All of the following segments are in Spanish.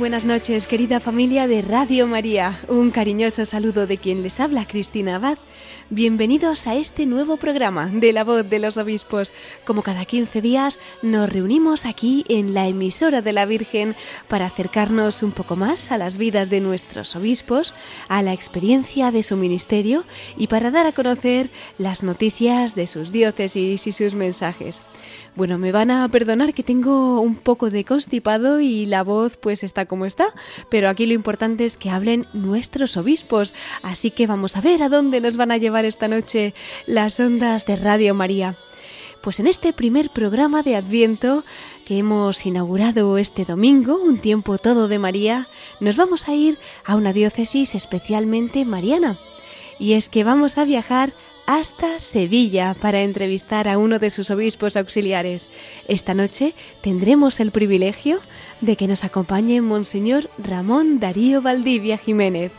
Buenas noches, querida familia de Radio María. Un cariñoso saludo de quien les habla, Cristina Abad. Bienvenidos a este nuevo programa de La Voz de los Obispos. Como cada 15 días, nos reunimos aquí en la emisora de la Virgen para acercarnos un poco más a las vidas de nuestros obispos, a la experiencia de su ministerio y para dar a conocer las noticias de sus diócesis y sus mensajes. Bueno, me van a perdonar que tengo un poco de constipado y la voz pues está como está, pero aquí lo importante es que hablen nuestros obispos, así que vamos a ver a dónde nos van a llevar esta noche las ondas de Radio María. Pues en este primer programa de Adviento que hemos inaugurado este domingo, un tiempo todo de María, nos vamos a ir a una diócesis especialmente mariana. Y es que vamos a viajar hasta Sevilla para entrevistar a uno de sus obispos auxiliares. Esta noche tendremos el privilegio de que nos acompañe Monseñor Ramón Darío Valdivia Jiménez.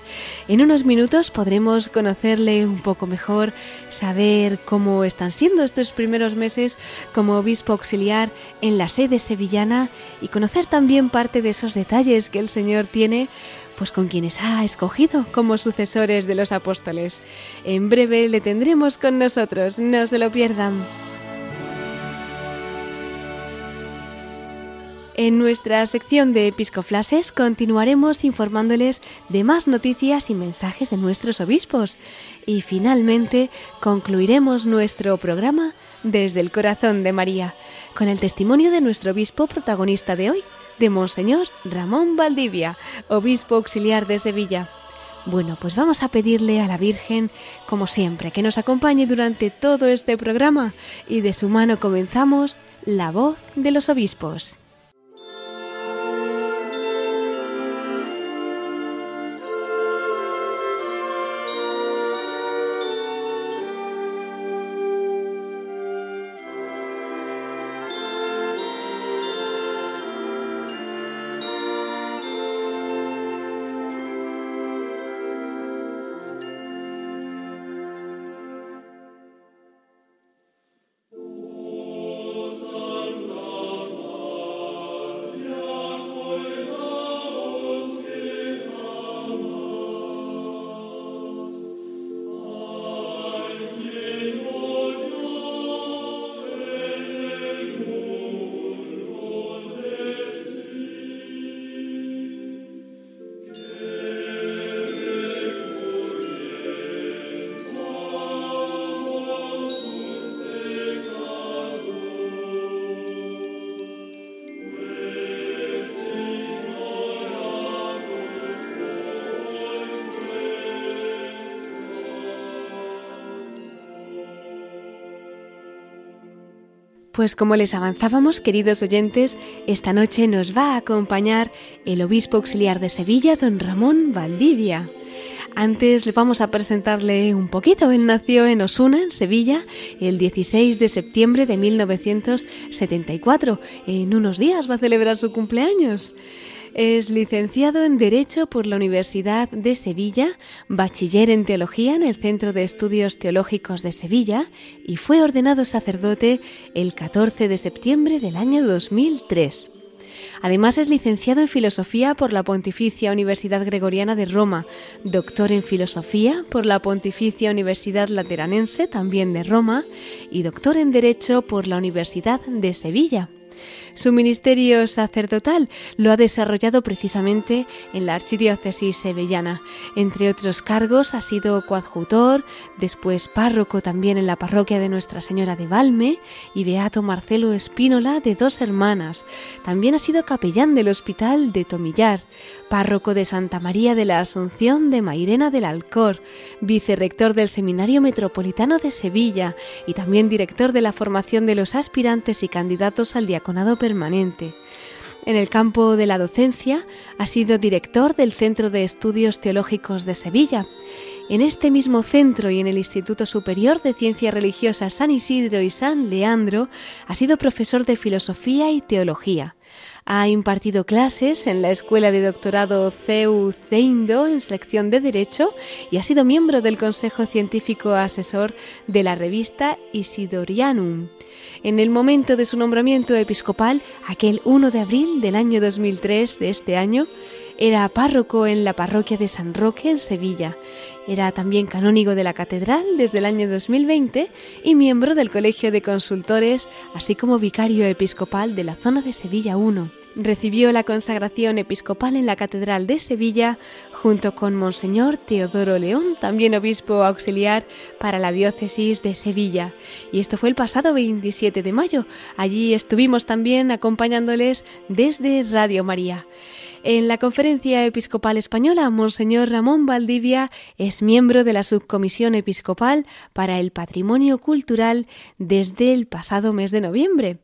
En unos minutos podremos conocerle un poco mejor, saber cómo están siendo estos primeros meses como obispo auxiliar en la sede sevillana y conocer también parte de esos detalles que el Señor tiene pues con quienes ha escogido como sucesores de los apóstoles. En breve le tendremos con nosotros, no se lo pierdan. En nuestra sección de Episcoflases continuaremos informándoles de más noticias y mensajes de nuestros obispos. Y finalmente concluiremos nuestro programa desde el corazón de María, con el testimonio de nuestro obispo protagonista de hoy, de Monseñor Ramón Valdivia, obispo auxiliar de Sevilla. Bueno, pues vamos a pedirle a la Virgen, como siempre, que nos acompañe durante todo este programa y de su mano comenzamos La voz de los obispos. Pues como les avanzábamos, queridos oyentes, esta noche nos va a acompañar el obispo auxiliar de Sevilla, don Ramón Valdivia. Antes le vamos a presentarle un poquito. Él nació en Osuna, en Sevilla, el 16 de septiembre de 1974. En unos días va a celebrar su cumpleaños. Es licenciado en Derecho por la Universidad de Sevilla, bachiller en Teología en el Centro de Estudios Teológicos de Sevilla y fue ordenado sacerdote el 14 de septiembre del año 2003. Además es licenciado en Filosofía por la Pontificia Universidad Gregoriana de Roma, doctor en Filosofía por la Pontificia Universidad Lateranense, también de Roma, y doctor en Derecho por la Universidad de Sevilla. Su ministerio sacerdotal lo ha desarrollado precisamente en la Archidiócesis sevillana. Entre otros cargos ha sido coadjutor, después párroco también en la parroquia de Nuestra Señora de Valme y Beato Marcelo Espínola de Dos Hermanas. También ha sido capellán del Hospital de Tomillar, párroco de Santa María de la Asunción de Mairena del Alcor, vicerrector del Seminario Metropolitano de Sevilla y también director de la formación de los aspirantes y candidatos al diaconado permanente. en el campo de la docencia, ha sido director del Centro de Estudios Teológicos de Sevilla. En este mismo centro y en el Instituto Superior de Ciencias Religiosas San Isidro y San Leandro, ha sido profesor de Filosofía y Teología. Ha impartido clases en la Escuela de Doctorado CEU CEINDO en sección de Derecho y ha sido miembro del Consejo Científico Asesor de la revista Isidorianum. En el momento de su nombramiento episcopal, aquel 1 de abril del año 2003 de este año, era párroco en la parroquia de San Roque en Sevilla. Era también canónigo de la catedral desde el año 2020 y miembro del Colegio de Consultores, así como vicario episcopal de la zona de Sevilla I. Recibió la consagración episcopal en la Catedral de Sevilla junto con Monseñor Teodoro León, también obispo auxiliar para la diócesis de Sevilla. Y esto fue el pasado 27 de mayo. Allí estuvimos también acompañándoles desde Radio María. En la Conferencia Episcopal Española, Monseñor Ramón Valdivia es miembro de la Subcomisión Episcopal para el Patrimonio Cultural desde el pasado mes de noviembre.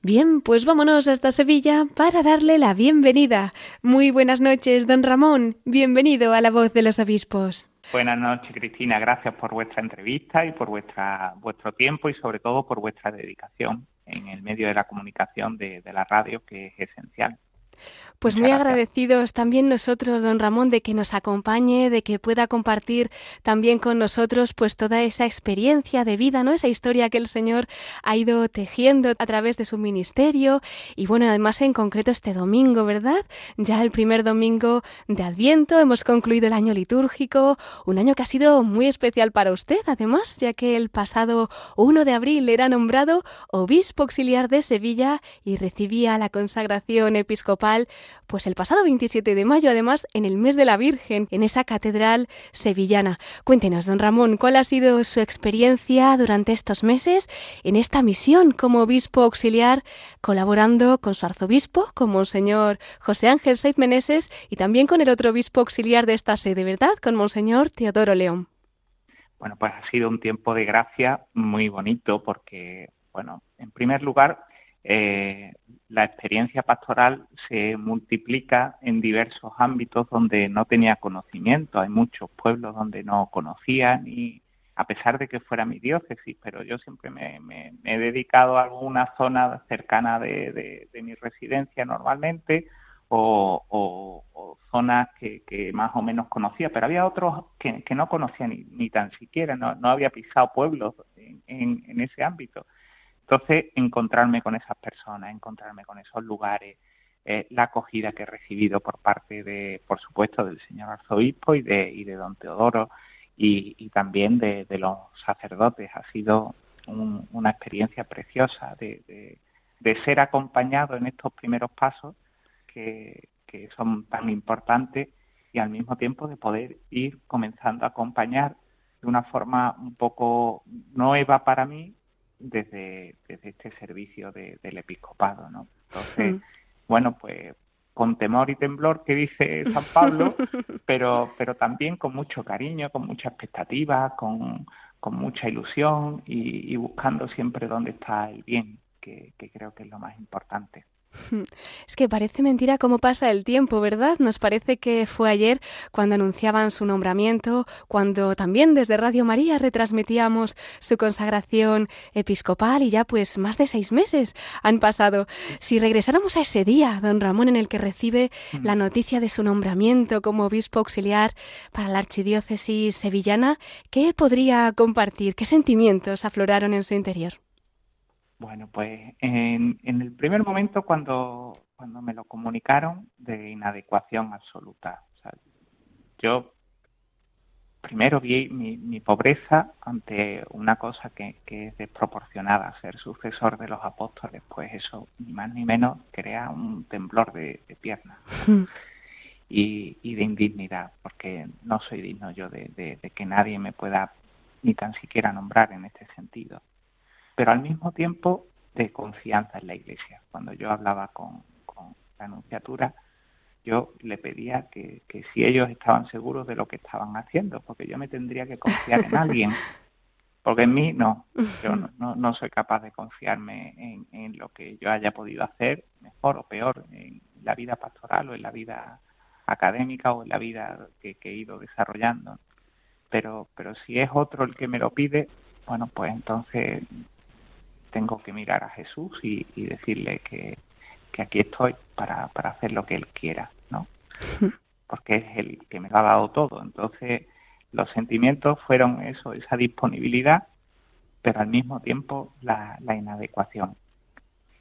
Bien, pues vámonos hasta Sevilla para darle la bienvenida. Muy buenas noches, don Ramón. Bienvenido a la voz de los obispos. Buenas noches, Cristina. Gracias por vuestra entrevista y por vuestra, vuestro tiempo y sobre todo por vuestra dedicación en el medio de la comunicación de la radio, que es esencial. Pues muy agradecidos también nosotros, don Ramón, de que nos acompañe, de que pueda compartir también con nosotros pues toda esa experiencia de vida, ¿no? Esa historia que el Señor ha ido tejiendo a través de su ministerio y bueno, además en concreto este domingo, ¿verdad? Ya el primer domingo de Adviento, hemos concluido el año litúrgico, un año que ha sido muy especial para usted, además, ya que el pasado 1 de abril era nombrado obispo auxiliar de Sevilla y recibía la consagración episcopal pues el pasado 27 de mayo, además, en el mes de la Virgen, en esa catedral sevillana. Cuéntenos, don Ramón, ¿cuál ha sido su experiencia durante estos meses en esta misión como obispo auxiliar, colaborando con su arzobispo, como Monseñor José Ángel Saiz Meneses, y también con el otro obispo auxiliar de esta sede, ¿verdad? Con Monseñor Teodoro León. Bueno, pues ha sido un tiempo de gracia muy bonito porque, bueno, en primer lugar, eh, la experiencia pastoral se multiplica en diversos ámbitos donde no tenía conocimiento. Hay muchos pueblos donde no conocía, ni a pesar de que fuera mi diócesis, pero yo siempre me, he dedicado a alguna zona cercana de, mi residencia normalmente o, zonas que, más o menos conocía, pero había otros que, no conocía ni, tan siquiera, no, había pisado pueblos en ese ámbito. Entonces, encontrarme con esas personas, encontrarme con esos lugares, eh, la acogida que he recibido por parte de, por supuesto, del señor arzobispo y de, y de don Teodoro y, también de, los sacerdotes. Ha sido una experiencia preciosa de, ser acompañado en estos primeros pasos que, que son tan importantes y al mismo tiempo de poder ir comenzando a acompañar de una forma un poco nueva para mí, desde, desde este servicio del episcopado, ¿no? Entonces, mm. bueno, pues con temor y temblor que dice San Pablo, pero, pero también con mucho cariño, con mucha expectativa, con, con mucha ilusión y, buscando siempre dónde está el bien, que creo que es lo más importante. Es que parece mentira cómo pasa el tiempo, ¿verdad? Nos parece que fue ayer cuando anunciaban su nombramiento, cuando también desde Radio María retransmitíamos su consagración episcopal y ya pues más de seis meses han pasado. Si regresáramos a ese día, don Ramón, en el que recibe mm. la noticia de su nombramiento como obispo auxiliar para la archidiócesis sevillana, ¿qué podría compartir? ¿Qué sentimientos afloraron en su interior? Bueno, pues en, el primer momento cuando, cuando me lo comunicaron de inadecuación absoluta. yo primero vi mi, pobreza ante una cosa que, es desproporcionada, ser sucesor de los apóstoles, pues eso ni más ni menos crea un temblor de, piernas hmm. y, de indignidad, porque no soy digno yo de que nadie me pueda ni tan siquiera nombrar en este sentido pero al mismo tiempo de confianza en la Iglesia. Cuando yo hablaba con, la anunciatura, yo le pedía que, si ellos estaban seguros de lo que estaban haciendo, porque yo me tendría que confiar en alguien, porque en mí no, yo no, soy capaz de confiarme en, lo que yo haya podido hacer, mejor o peor, en, la vida pastoral o en la vida académica o en la vida que, he ido desarrollando. Pero, pero si es otro el que me lo pide, bueno, pues entonces tengo que mirar a Jesús y, decirle que, que, aquí estoy para, para hacer lo que Él quiera, ¿no? Porque es el que me lo ha dado todo. Entonces, los sentimientos fueron eso, esa disponibilidad, pero al mismo tiempo la, la inadecuación.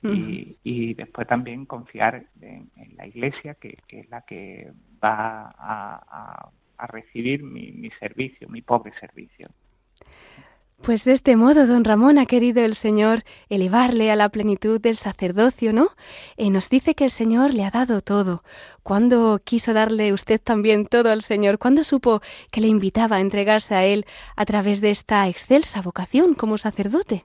y, después también confiar en, la iglesia, que, es la que va a, a, recibir mi, mi servicio, mi pobre servicio. Pues de este modo, don Ramón, ha querido el Señor elevarle a la plenitud del sacerdocio, ¿no? Eh, nos dice que el Señor le ha dado todo. ¿Cuándo quiso darle usted también todo al Señor? ¿Cuándo supo que le invitaba a entregarse a Él a través de esta excelsa vocación como sacerdote?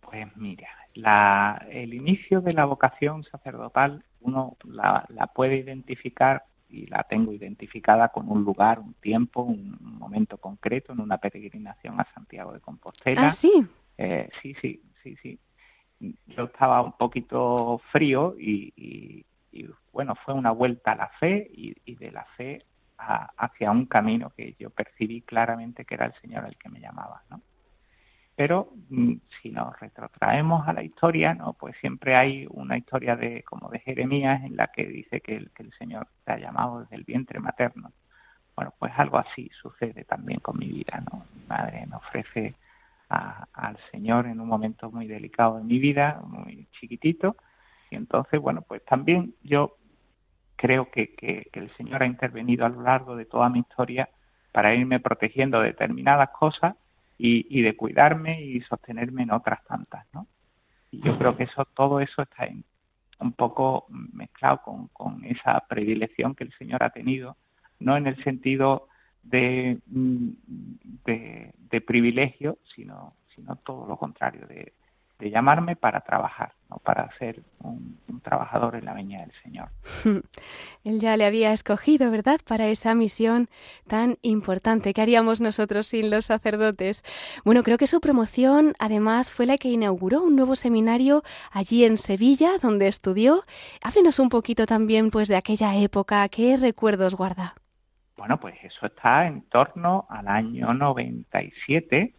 Pues mira, la, el inicio de la vocación sacerdotal uno la, la puede identificar y la tengo identificada con un lugar, un tiempo, un momento concreto en una peregrinación a Santiago de Compostela. Ah, sí. Eh, sí, sí, sí, sí. Yo estaba un poquito frío y, bueno, fue una vuelta a la fe y, de la fe hacia un camino que yo percibí claramente que era el Señor el que me llamaba, ¿no? Pero mm, si nos retrotraemos a la historia, no, pues siempre hay una historia de como de Jeremías en la que dice que el, Señor te ha llamado desde el vientre materno. Bueno, pues algo así sucede también con mi vida. Mi madre me ofrece al Señor en un momento muy delicado de mi vida, muy chiquitito, y entonces, bueno, pues también yo creo que, que el Señor ha intervenido a lo largo de toda mi historia para irme protegiendo de determinadas cosas y, de cuidarme y sostenerme en otras tantas, ¿no? Y yo creo que eso, todo eso está un poco mezclado con, esa predilección que el Señor ha tenido, no en el sentido de, de, de privilegio, sino, sino todo lo contrario, de llamarme para trabajar, no para ser un, trabajador en la viña del Señor. Él ya le había escogido, ¿verdad?, para esa misión tan importante. ¿Qué haríamos nosotros sin los sacerdotes? Bueno, creo que su promoción además fue la que inauguró un nuevo seminario allí en Sevilla, donde estudió. Háblenos un poquito también pues de aquella época, ¿qué recuerdos guarda? Bueno, pues eso está en torno al año 97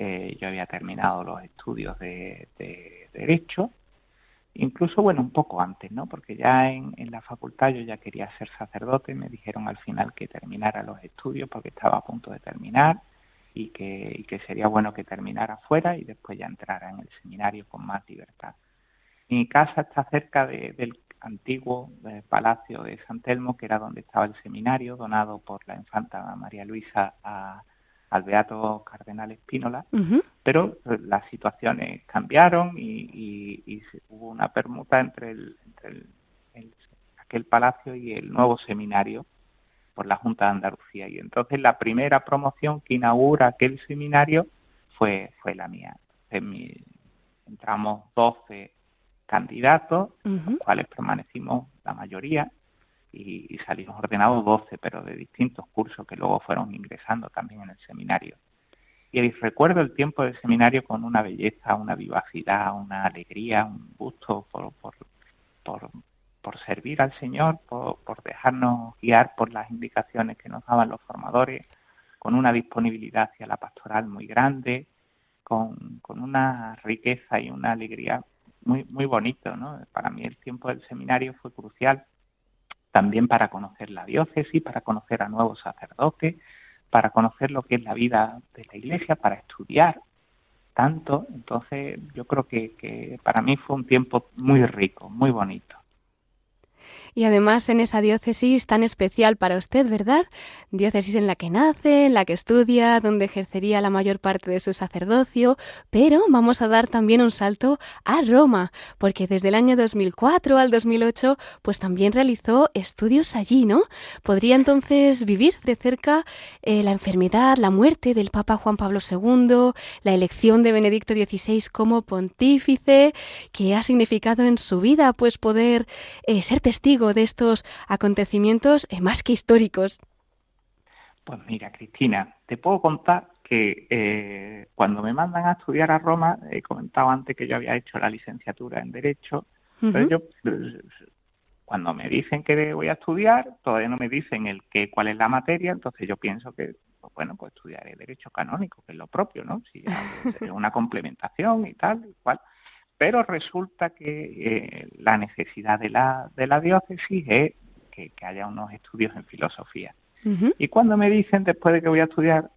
eh, yo había terminado los estudios de, Derecho, incluso, bueno, un poco antes, ¿no? Porque ya en, la facultad yo ya quería ser sacerdote, me dijeron al final que terminara los estudios porque estaba a punto de terminar y que, que sería bueno que terminara fuera y después ya entrara en el seminario con más libertad. Mi casa está cerca del antiguo eh, palacio de San Telmo, que era donde estaba el seminario, donado por la infanta María Luisa a, al Beato Cardenal Espínola, pero eh, las situaciones cambiaron y, hubo una permuta entre, el, aquel palacio y el nuevo seminario por la Junta de Andalucía. Y entonces la primera promoción que inaugura aquel seminario fue, fue la mía. entramos 12 candidatos, los cuales permanecimos la mayoría, y, salimos ordenados 12, pero de distintos cursos que luego fueron ingresando también en el seminario. Y recuerdo el tiempo del seminario con una belleza, una vivacidad, una alegría, un gusto por, por, por, por servir al Señor, por, por dejarnos guiar por las indicaciones que nos daban los formadores, con una disponibilidad hacia la pastoral muy grande, con, con una riqueza y una alegría muy, muy bonito. ¿no? Para mí el tiempo del seminario fue crucial también para conocer la diócesis, para conocer a nuevos sacerdotes, para conocer lo que es la vida de la iglesia, para estudiar tanto. Entonces yo creo que, que para mí fue un tiempo muy rico, muy bonito y además en esa diócesis tan especial para usted, ¿verdad? Diócesis en la que nace, en la que estudia, donde ejercería la mayor parte de su sacerdocio, pero vamos a dar también un salto a Roma, porque desde el año 2004 al 2008 pues también realizó estudios allí, ¿no? Podría entonces vivir de cerca eh, la enfermedad, la muerte del Papa Juan Pablo II, la elección de Benedicto XVI como pontífice, que ha significado en su vida pues poder eh, ser testigo de estos acontecimientos eh, más que históricos? Pues mira, Cristina, te puedo contar que eh, cuando me mandan a estudiar a Roma, he comentado antes que yo había hecho la licenciatura en Derecho, pero yo cuando me dicen que voy a estudiar, todavía no me dicen el qué, cuál es la materia, entonces yo pienso que, pues bueno, pues estudiaré Derecho Canónico, que es lo propio, ¿no? Si es una complementación y tal, y cual. Pero resulta que eh, la necesidad de la, de la diócesis es que, haya unos estudios en filosofía. Y cuando me dicen, después de que voy a estudiar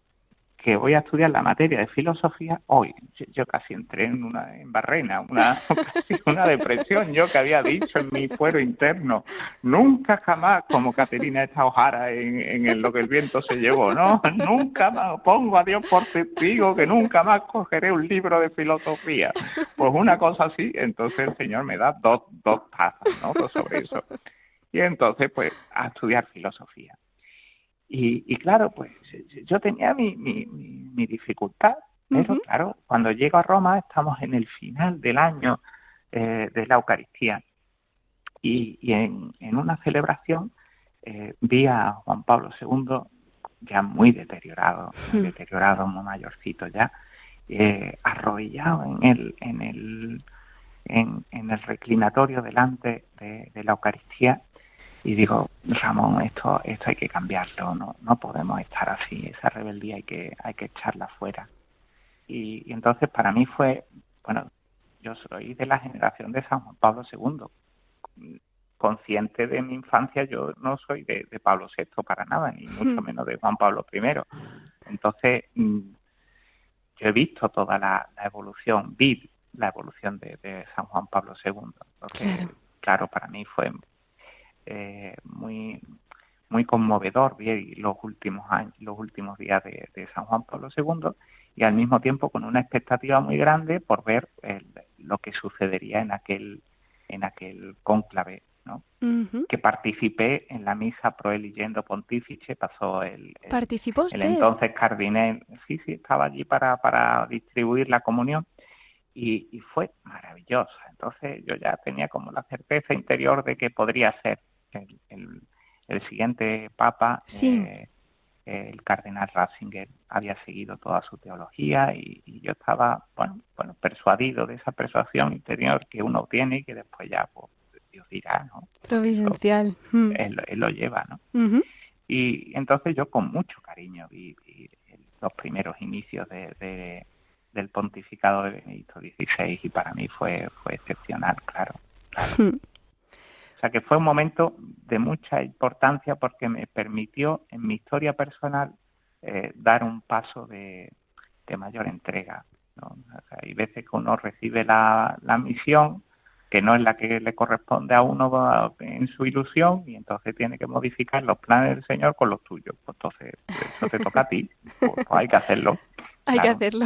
que voy a estudiar la materia de filosofía hoy. Yo, casi entré en una en barrena, una, una depresión. Yo que había dicho en mi fuero interno, nunca jamás, como Caterina esta Ojara en, en lo que el viento se llevó, ¿no? Nunca más, pongo a Dios por testigo que nunca más cogeré un libro de filosofía. Pues una cosa así, entonces el Señor me da dos, dos tazas, ¿no? Sobre eso. Y entonces, pues, a estudiar filosofía. Y, claro, pues yo tenía mi, mi, dificultad, pero claro, cuando llego a Roma estamos en el final del año eh, de la Eucaristía. Y, en, una celebración eh, vi a Juan Pablo II ya muy deteriorado, muy deteriorado, muy mayorcito ya, eh, arrodillado en el, en el, en, el reclinatorio delante de la Eucaristía y digo, Ramón, esto, esto hay que cambiarlo, no, no podemos estar así, esa rebeldía hay que, hay que echarla fuera. Y, entonces para mí fue, bueno, yo soy de la generación de San Juan Pablo II, consciente de mi infancia, yo no soy de, Pablo VI para nada, ni mucho menos de Juan Pablo I. Entonces, mm, yo he visto toda la, evolución, vi la evolución de, San Juan Pablo II. Entonces, claro, para mí fue eh, muy muy conmovedor ver los últimos años, los últimos días de, San Juan Pablo II y al mismo tiempo con una expectativa muy grande por ver lo que sucedería en aquel en aquel cónclave ¿no? que participé en la misa pro yendo pontífice pasó el, el, entonces cardinal sí sí estaba allí para para distribuir la comunión y, y, fue maravillosa. Entonces yo ya tenía como la certeza interior de que podría ser el, el, siguiente papa, eh, el cardenal Ratzinger, había seguido toda su teología y, yo estaba, bueno, bueno, persuadido de esa persuasión interior que uno tiene y que después ya, pues, Dios dirá, ¿no? Providencial. Mm. Él, lo lleva, ¿no? Y entonces yo con mucho cariño vi, los primeros inicios de, del pontificado de Benedicto XVI y para mí fue, fue excepcional, claro. claro. Mm. Sea que fue un momento de mucha importancia porque me permitió en mi historia personal eh, dar un paso de, mayor entrega. hay veces que uno recibe la, misión que no es la que le corresponde a uno en su ilusión y entonces tiene que modificar los planes del Señor con los tuyos. Pues entonces eso te toca a ti, pues, pues hay que hacerlo. Hay que hacerlo.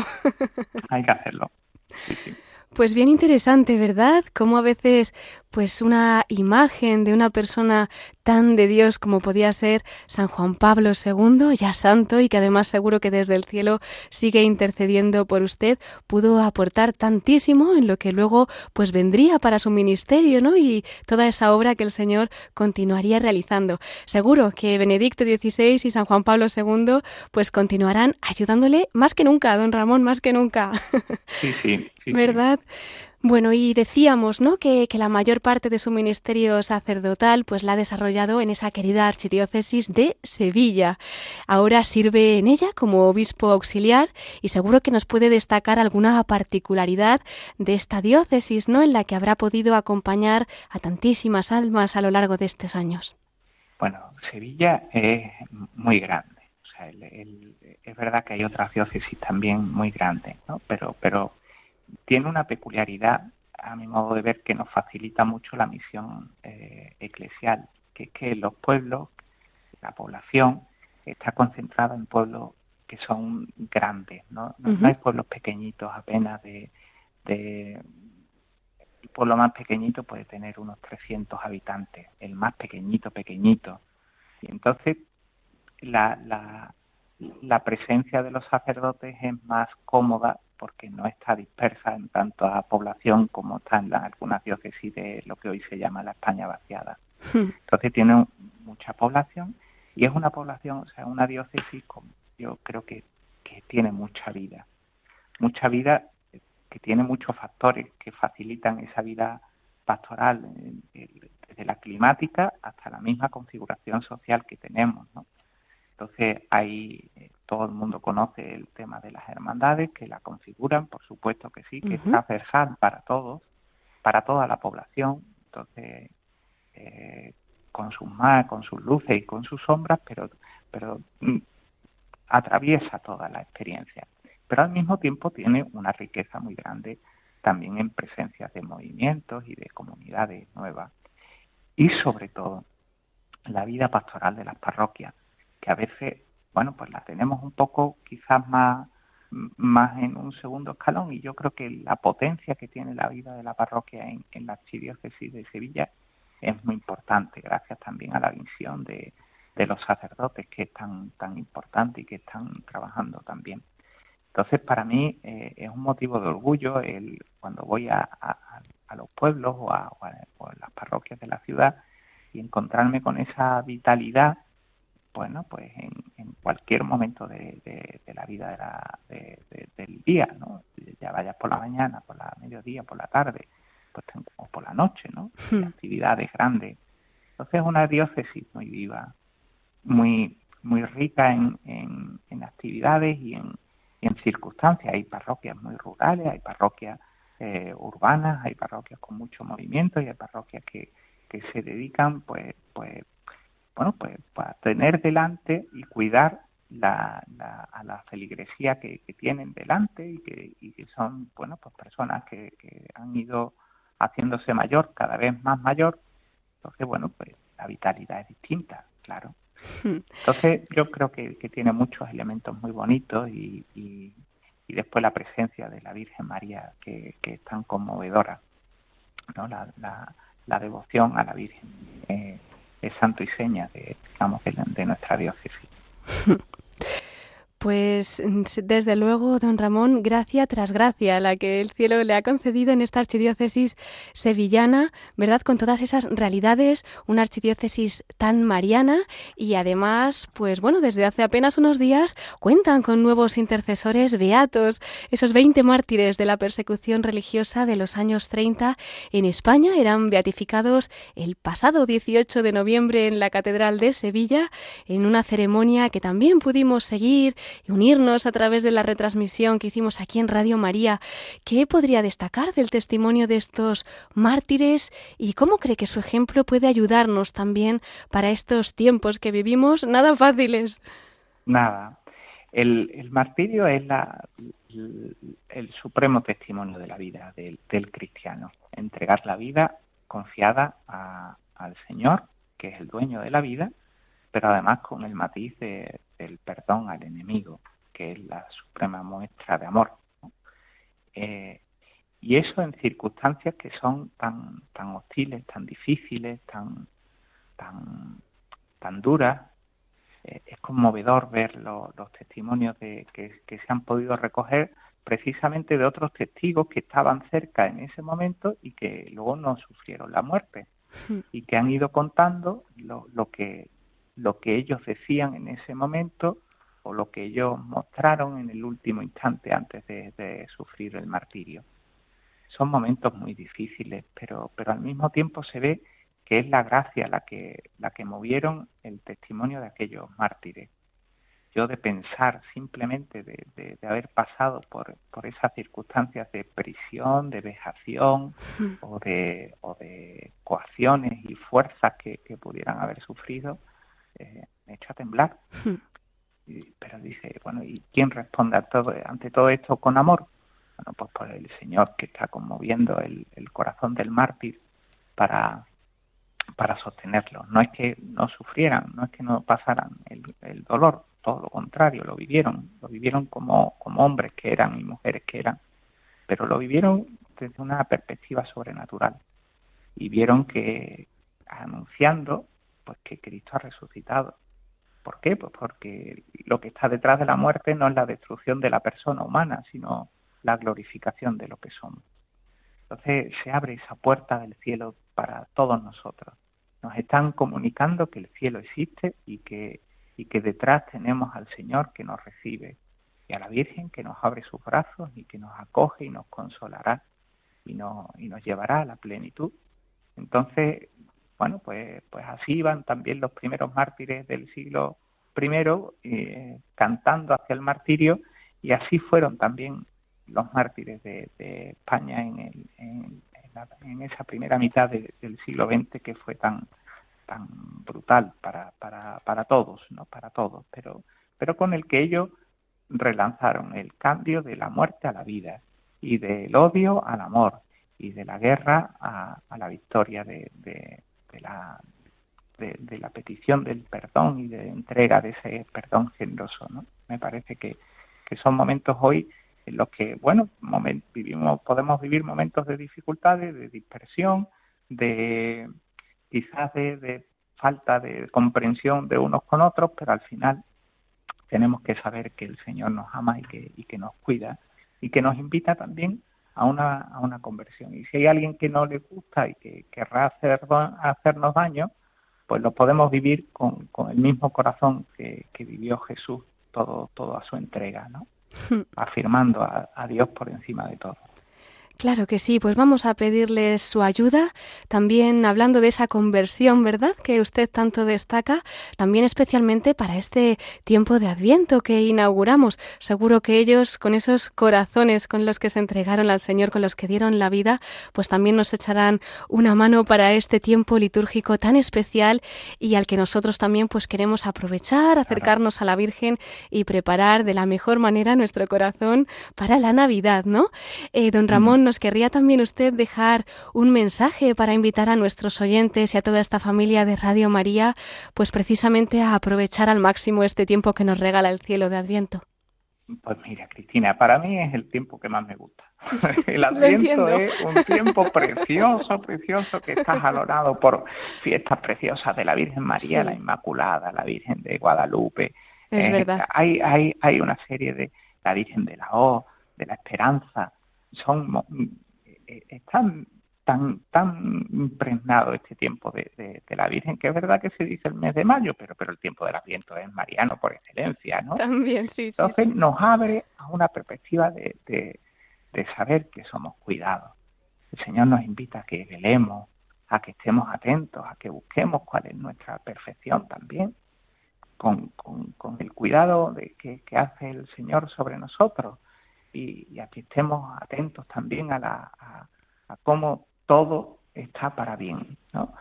hay que hacerlo. Sí, sí. Pues bien interesante, ¿verdad? Como a veces pues una imagen de una persona tan de Dios como podía ser San Juan Pablo II, ya santo y que además seguro que desde el cielo sigue intercediendo por usted, pudo aportar tantísimo en lo que luego pues vendría para su ministerio, ¿no? Y toda esa obra que el Señor continuaría realizando. Seguro que Benedicto XVI y San Juan Pablo II pues continuarán ayudándole más que nunca, don Ramón, más que nunca. Sí, sí. ¿Verdad? Bueno, y decíamos, ¿no? Que, la mayor parte de su ministerio sacerdotal, pues la ha desarrollado en esa querida archidiócesis de Sevilla. Ahora sirve en ella como obispo auxiliar y seguro que nos puede destacar alguna particularidad de esta diócesis, ¿no? En la que habrá podido acompañar a tantísimas almas a lo largo de estos años. Bueno, Sevilla es muy grande. O sea, es verdad que hay otras diócesis también muy grandes, ¿no? Pero, pero tiene una peculiaridad, a mi modo de ver, que nos facilita mucho la misión eh, eclesial, que es que los pueblos, la población, está concentrada en pueblos que son grandes, ¿no? No, hay pueblos pequeñitos apenas de, de... El pueblo más pequeñito puede tener unos 300 habitantes, el más pequeñito, pequeñito. Y entonces la, la, la presencia de los sacerdotes es más cómoda porque no está dispersa en tanto a población como está en algunas diócesis de lo que hoy se llama la España vaciada. Hmm. Entonces tiene mucha población y es una población, o sea, una diócesis con, yo creo que, que tiene mucha vida, mucha vida que tiene muchos factores que facilitan esa vida pastoral, desde la climática hasta la misma configuración social que tenemos. ¿no? Entonces, hay, eh, todo el mundo conoce el tema de las hermandades que la configuran, por supuesto que sí, que es transversal para todos, para toda la población. Entonces, eh, con sus más, con sus luces y con sus sombras, pero, pero mm, atraviesa toda la experiencia. Pero al mismo tiempo tiene una riqueza muy grande también en presencias de movimientos y de comunidades nuevas. Y sobre todo, la vida pastoral de las parroquias, que a veces, bueno, pues la tenemos un poco quizás más, más en un segundo escalón y yo creo que la potencia que tiene la vida de la parroquia en, en la archidiócesis de Sevilla es muy importante, gracias también a la visión de, los sacerdotes que es tan, tan importante y que están trabajando también. Entonces, para mí eh, es un motivo de orgullo el cuando voy a, los pueblos o a, las parroquias de la ciudad y encontrarme con esa vitalidad, bueno, pues en, cualquier momento de, la vida del día, ¿no? Ya vayas por la mañana, por la mediodía, por la tarde, pues, o por la noche, ¿no? Hmm. Actividades grandes. Entonces es una diócesis muy viva, muy muy rica en, en, actividades y en, en, circunstancias. Hay parroquias muy rurales, hay parroquias eh, urbanas, hay parroquias con mucho movimiento y hay parroquias que, que se dedican, pues, pues, bueno, pues, a tener delante y cuidar la, a la feligresía que, que, tienen delante y que, y que son, bueno, pues personas que, que han ido haciéndose mayor, cada vez más mayor, entonces, bueno, pues la vitalidad es distinta, claro. Hmm. Entonces, yo creo que, tiene muchos elementos muy bonitos y, y, después la presencia de la Virgen María, que, que es tan conmovedora, ¿no? La, la, devoción a la Virgen eh, santo y seña de, digamos, de, de nuestra diócesis. Pues mm, desde luego, don Ramón, gracia tras gracia la que el cielo le ha concedido en esta archidiócesis sevillana, ¿verdad? Con todas esas realidades, una archidiócesis tan mariana y además, pues bueno, desde hace apenas unos días cuentan con nuevos intercesores beatos, esos 20 mártires de la persecución religiosa de los años 30 en España eran beatificados el pasado 18 de noviembre en la Catedral de Sevilla en una ceremonia que también pudimos seguir y unirnos a través de la retransmisión que hicimos aquí en Radio María. ¿Qué podría destacar del testimonio de estos mártires y cómo cree que su ejemplo puede ayudarnos también para estos tiempos que vivimos nada fáciles? Nada. El, martirio es la, el, supremo testimonio de la vida del, cristiano. Entregar la vida confiada al Señor, que es el dueño de la vida, pero además con el matiz de, el perdón al enemigo, que es la suprema muestra de amor. Eh, y eso en circunstancias que son tan, tan hostiles, tan difíciles, tan, tan, tan duras, eh, es conmovedor ver los testimonios de, que, que, se han podido recoger precisamente de otros testigos que estaban cerca en ese momento y que luego no sufrieron la muerte hmm. y que han ido contando lo, lo que lo que ellos decían en ese momento o lo que ellos mostraron en el último instante antes de, sufrir el martirio. Son momentos muy difíciles, pero, pero al mismo tiempo se ve que es la gracia la que, la que movieron el testimonio de aquellos mártires. Yo de pensar simplemente de, de, haber pasado por, por, esas circunstancias de prisión, de vejación o de, o de coacciones y fuerzas que pudieran haber sufrido, eh, me echa a temblar. Hmm. pero dice, bueno, ¿y quién responde a todo, ante todo esto con amor? Bueno, pues por el Señor que está conmoviendo el, corazón del mártir para, para sostenerlo. No es que no sufrieran, no es que no pasaran el, dolor, todo lo contrario, lo vivieron, lo vivieron como, como hombres que eran y mujeres que eran, pero lo vivieron desde una perspectiva sobrenatural y vieron que anunciando pues que Cristo ha resucitado. ¿Por qué? Pues porque lo que está detrás de la muerte no es la destrucción de la persona humana, sino la glorificación de lo que somos. Entonces se abre esa puerta del cielo para todos nosotros. Nos están comunicando que el cielo existe y que, y que detrás tenemos al Señor que nos recibe y a la Virgen que nos abre sus brazos y que nos acoge y nos consolará y, no, y nos llevará a la plenitud. Entonces bueno, pues, pues así iban también los primeros mártires del siglo I eh, cantando hacia el martirio y así fueron también los mártires de, España en, en, esa primera mitad del siglo XX que fue tan tan brutal para, para, para todos, no para todos, pero, pero con el que ellos relanzaron el cambio de la muerte a la vida y del odio al amor y de la guerra a, la victoria de, de, la, de, la petición del perdón y de entrega de ese perdón generoso. ¿no? Me parece que, que son momentos hoy en los que, bueno, vivimos, podemos vivir momentos de dificultades, de dispersión, de quizás de, falta de comprensión de unos con otros, pero al final tenemos que saber que el Señor nos ama y que, y que nos cuida y que nos invita también a una, a una conversión. Y si hay alguien que no le gusta y que querrá hacer, hacernos daño, pues lo podemos vivir con, con el mismo corazón que, que vivió Jesús todo, todo a su entrega, ¿no? afirmando a Dios por encima de todo. Claro que sí, pues vamos a pedirles su ayuda, también hablando de esa conversión, ¿verdad? Que usted tanto destaca, también especialmente para este tiempo de Adviento que inauguramos. Seguro que ellos, con esos corazones con los que se entregaron al Señor, con los que dieron la vida, pues también nos echarán una mano para este tiempo litúrgico tan especial y al que nosotros también pues queremos aprovechar, acercarnos a la Virgen y preparar de la mejor manera nuestro corazón para la Navidad, ¿no? Eh, don Ramón, nos querría también usted dejar un mensaje para invitar a nuestros oyentes y a toda esta familia de Radio María, pues precisamente a aprovechar al máximo este tiempo que nos regala el cielo de Adviento. Pues mira, Cristina, para mí es el tiempo que más me gusta. El Adviento es un tiempo precioso, precioso, que está jalonado por fiestas preciosas de la Virgen María, la Inmaculada, la Virgen de Guadalupe. Es verdad. Hay, hay, hay una serie de la Virgen de la O, de la Esperanza, son eh, están tan tan impregnado este tiempo de, la Virgen que es verdad que se dice el mes de mayo pero pero el tiempo del Adviento es mariano por excelencia no también sí entonces nos abre a una perspectiva de, de, saber que somos cuidados. El Señor nos invita a que velemos a que estemos atentos a que busquemos cuál es nuestra perfección también con, con, el cuidado de que hace el Señor sobre nosotros y, aquí estemos atentos también a, la, a, cómo todo está para bien, ¿no?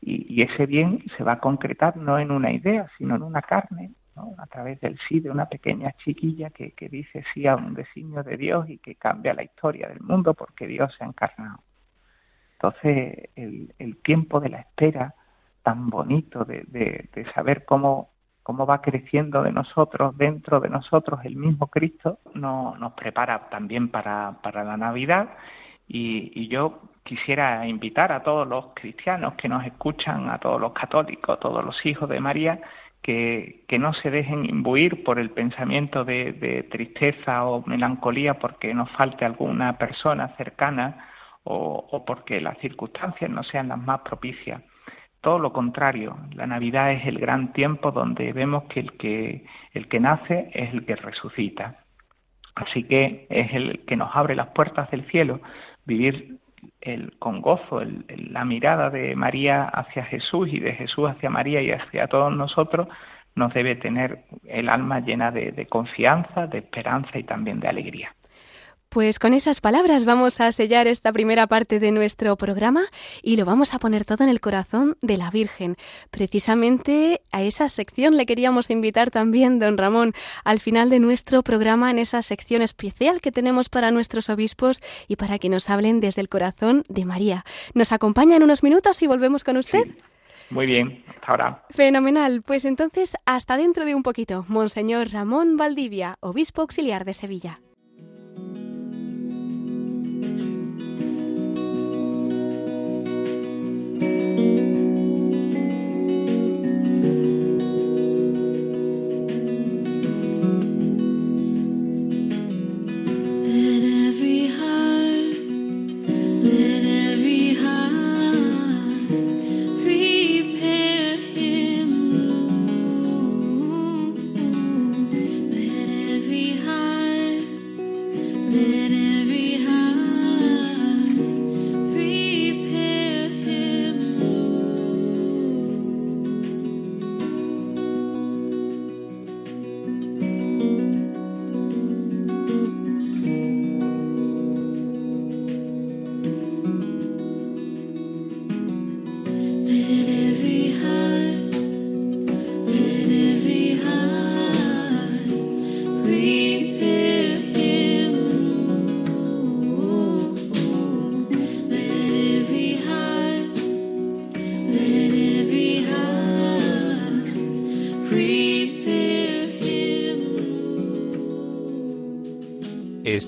Y, ese bien se va a concretar no en una idea, sino en una carne, ¿no? a través del sí de una pequeña chiquilla que, que dice sí a un designio de Dios y que cambia la historia del mundo porque Dios se ha encarnado. Entonces, el, el tiempo de la espera tan bonito de, de saber cómo cómo va creciendo de nosotros, dentro de nosotros, el mismo Cristo, no, nos prepara también para, la Navidad. Y, yo quisiera invitar a todos los cristianos que nos escuchan, a todos los católicos, a todos los hijos de María, que, no se dejen imbuir por el pensamiento de, tristeza o melancolía porque nos falte alguna persona cercana o porque las circunstancias no sean las más propicias todo lo contrario, la Navidad es el gran tiempo donde vemos que el que, el que nace es el que resucita. Así que es el que nos abre las puertas del cielo, vivir el, con gozo la mirada de María hacia Jesús y de Jesús hacia María y hacia todos nosotros, nos debe tener el alma llena de confianza, de esperanza y también de alegría. Pues con esas palabras vamos a sellar esta primera parte de nuestro programa y lo vamos a poner todo en el corazón de la Virgen. Precisamente a esa sección le queríamos invitar también, don Ramón, al final de nuestro programa, en esa sección especial que tenemos para nuestros obispos y para que nos hablen desde el corazón de María. ¿Nos acompaña en unos minutos y volvemos con usted? Muy bien, hasta ahora. Fenomenal. Pues entonces, hasta dentro de un poquito. Monseñor Ramón Valdivia, obispo auxiliar de Sevilla.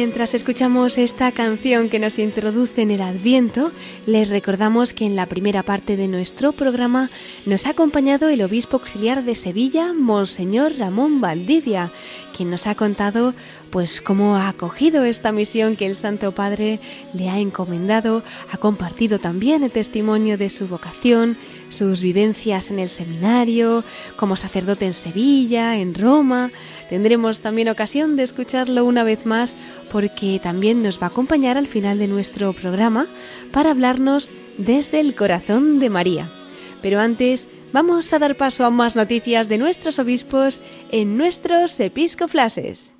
in Mientras escuchamos esta canción que nos introduce en el Adviento, les recordamos que en la primera parte de nuestro programa nos ha acompañado el obispo auxiliar de Sevilla, Monseñor Ramón Valdivia, quien nos ha contado pues cómo ha acogido esta misión que el Santo Padre le ha encomendado, ha compartido también el testimonio de su vocación, sus vivencias en el seminario, como sacerdote en Sevilla, en Roma. Tendremos también ocasión de escucharlo una vez más porque también nos va a acompañar al final de nuestro programa para hablarnos desde el corazón de María. Pero antes vamos a dar paso a más noticias de nuestros obispos en nuestros episcoflases.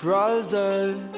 brothers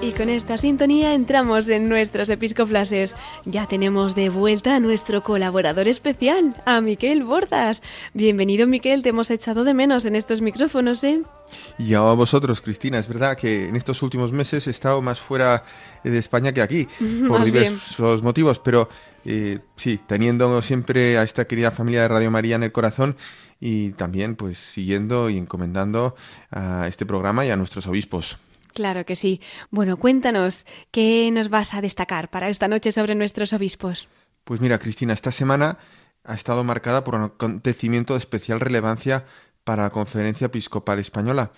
Y con esta sintonía entramos en nuestros episcoflases. Ya tenemos de vuelta a nuestro colaborador especial, a Miquel Bordas. Bienvenido, Miquel, te hemos echado de menos en estos micrófonos, ¿eh? Y a vosotros, Cristina. Es verdad que en estos últimos meses he estado más fuera de España que aquí, por diversos motivos, pero eh, sí, teniendo siempre a esta querida familia de Radio María en el corazón y también pues siguiendo y encomendando a este programa y a nuestros obispos. Claro que sí. Bueno, cuéntanos, ¿qué nos vas a destacar para esta noche sobre nuestros obispos? Pues mira, Cristina, esta semana ha estado marcada por un acontecimiento de especial relevancia para la Conferencia Episcopal Española.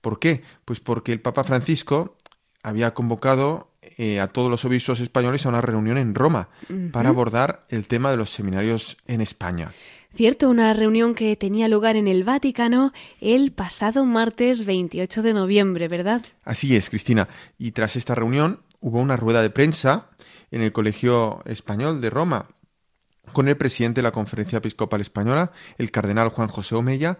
¿Por qué? Pues porque el Papa Francisco había convocado eh, a todos los obispos españoles a una reunión en Roma para abordar el tema de los seminarios en España. Cierto, una reunión que tenía lugar en el Vaticano el pasado martes 28 de noviembre, ¿verdad? Así es, Cristina. Y tras esta reunión hubo una rueda de prensa en el Colegio Español de Roma con el presidente de la Conferencia Episcopal Española, el cardenal Juan José Omeya,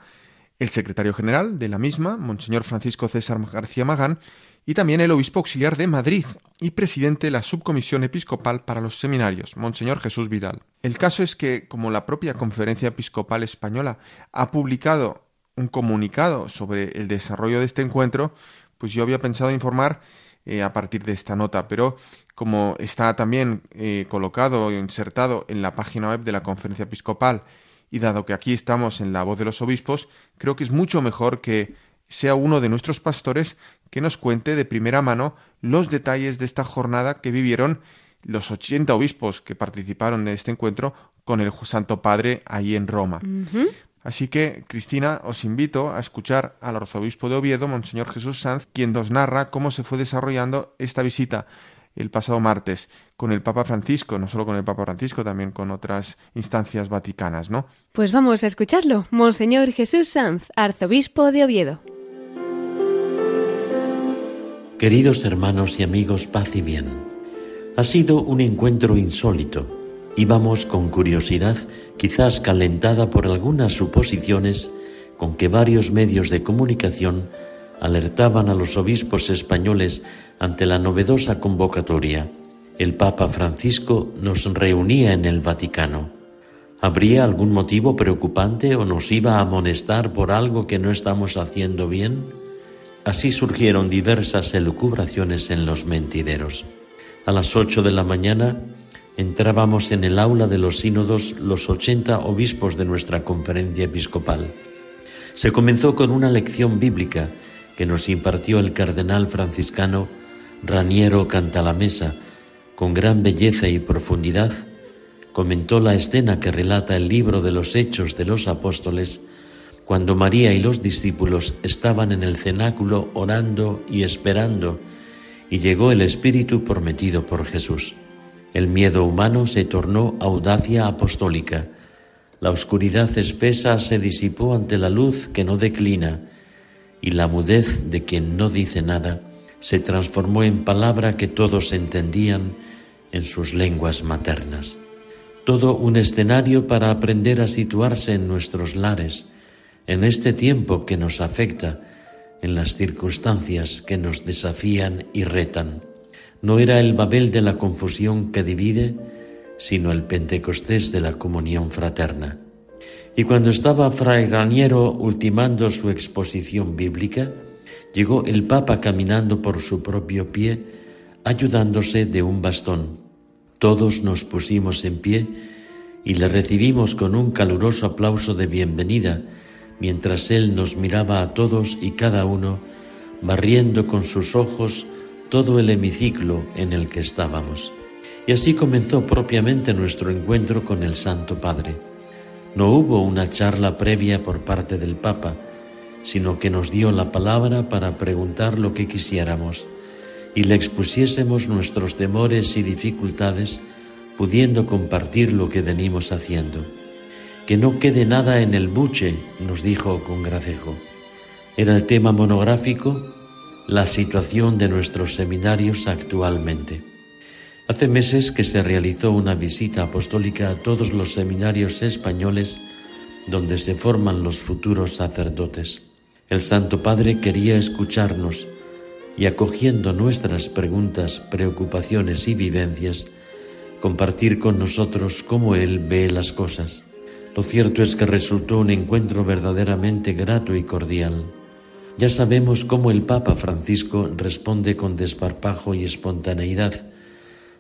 el secretario general de la misma, Monseñor Francisco César García Magán, y también el obispo auxiliar de Madrid y presidente de la Subcomisión Episcopal para los Seminarios, Monseñor Jesús Vidal. El caso es que, como la propia Conferencia Episcopal Española ha publicado un comunicado sobre el desarrollo de este encuentro, pues yo había pensado informar eh, a partir de esta nota, pero como está también eh, colocado o insertado en la página web de la Conferencia Episcopal y dado que aquí estamos en la voz de los obispos, creo que es mucho mejor que sea uno de nuestros pastores que nos cuente de primera mano los detalles de esta jornada que vivieron los 80 obispos que participaron de este encuentro con el Santo Padre ahí en Roma. Así que, Cristina, os invito a escuchar al arzobispo de Oviedo, Monseñor Jesús Sanz, quien nos narra cómo se fue desarrollando esta visita el pasado martes con el Papa Francisco, no solo con el Papa Francisco, también con otras instancias vaticanas, ¿no? Pues vamos a escucharlo. Monseñor Jesús Sanz, arzobispo de Oviedo. Queridos hermanos y amigos, paz y bien. Ha sido un encuentro insólito. Íbamos con curiosidad, quizás calentada por algunas suposiciones, con que varios medios de comunicación alertaban a los obispos españoles ante la novedosa convocatoria. El Papa Francisco nos reunía en el Vaticano. ¿Habría algún motivo preocupante o nos iba a amonestar por algo que no estamos haciendo bien? Así surgieron diversas elucubraciones en los mentideros. A las ocho de la mañana entrábamos en el aula de los sínodos los ochenta obispos de nuestra conferencia episcopal. Se comenzó con una lección bíblica que nos impartió el cardenal franciscano Raniero Cantalamesa, con gran belleza y profundidad, comentó la escena que relata el libro de los Hechos de los Apóstoles, cuando María y los discípulos estaban en el cenáculo orando y esperando, y llegó el Espíritu prometido por Jesús. El miedo humano se tornó audacia apostólica. La oscuridad espesa se disipó ante la luz que no declina, y la mudez de quien no dice nada se transformó en palabra que todos entendían en sus lenguas maternas. Todo un escenario para aprender a situarse en nuestros lares, en este tiempo que nos afecta, en las circunstancias que nos desafían y retan. No era el Babel de la confusión que divide, sino el Pentecostés de la comunión fraterna. Y cuando estaba Fray Raniero ultimando su exposición bíblica, llegó el Papa caminando por su propio pie, ayudándose de un bastón. Todos nos pusimos en pie y le recibimos con un caluroso aplauso de bienvenida, mientras él nos miraba a todos y cada uno, barriendo con sus ojos todo el hemiciclo en el que estábamos. Y así comenzó propiamente nuestro encuentro con el Santo Padre. No hubo una charla previa por parte del Papa, sino que nos dio la palabra para preguntar lo que quisiéramos y le expusiésemos nuestros temores y dificultades, pudiendo compartir lo que venimos haciendo. Que no quede nada en el buche, nos dijo con gracejo. Era el tema monográfico, la situación de nuestros seminarios actualmente. Hace meses que se realizó una visita apostólica a todos los seminarios españoles donde se forman los futuros sacerdotes. El Santo Padre quería escucharnos y acogiendo nuestras preguntas, preocupaciones y vivencias, compartir con nosotros cómo Él ve las cosas. Lo cierto es que resultó un encuentro verdaderamente grato y cordial. Ya sabemos cómo el Papa Francisco responde con desparpajo y espontaneidad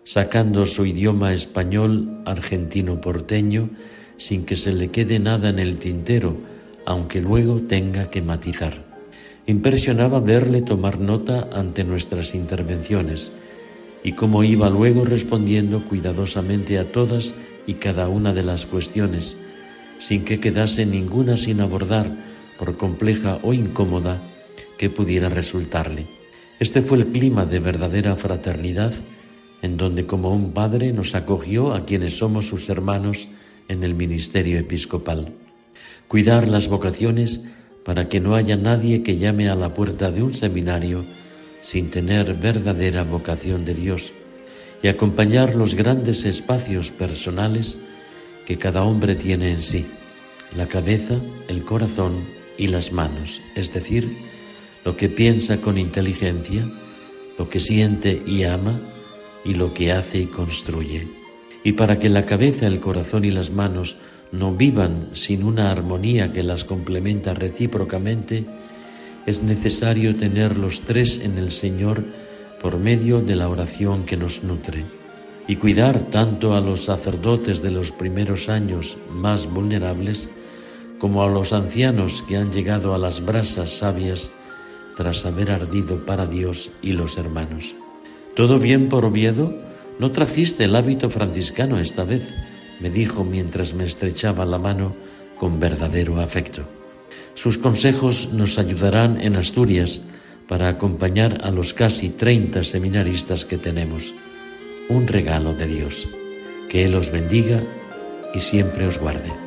sacando su idioma español argentino porteño sin que se le quede nada en el tintero, aunque luego tenga que matizar. Impresionaba verle tomar nota ante nuestras intervenciones y cómo iba luego respondiendo cuidadosamente a todas y cada una de las cuestiones, sin que quedase ninguna sin abordar, por compleja o incómoda que pudiera resultarle. Este fue el clima de verdadera fraternidad en donde como un padre nos acogió a quienes somos sus hermanos en el ministerio episcopal. Cuidar las vocaciones para que no haya nadie que llame a la puerta de un seminario sin tener verdadera vocación de Dios y acompañar los grandes espacios personales que cada hombre tiene en sí, la cabeza, el corazón y las manos, es decir, lo que piensa con inteligencia, lo que siente y ama, y lo que hace y construye. Y para que la cabeza, el corazón y las manos no vivan sin una armonía que las complementa recíprocamente, es necesario tener los tres en el Señor por medio de la oración que nos nutre. Y cuidar tanto a los sacerdotes de los primeros años más vulnerables, como a los ancianos que han llegado a las brasas sabias tras haber ardido para Dios y los hermanos. ¿Todo bien por Oviedo? No trajiste el hábito franciscano esta vez, me dijo mientras me estrechaba la mano con verdadero afecto. Sus consejos nos ayudarán en Asturias para acompañar a los casi 30 seminaristas que tenemos. Un regalo de Dios. Que Él os bendiga y siempre os guarde.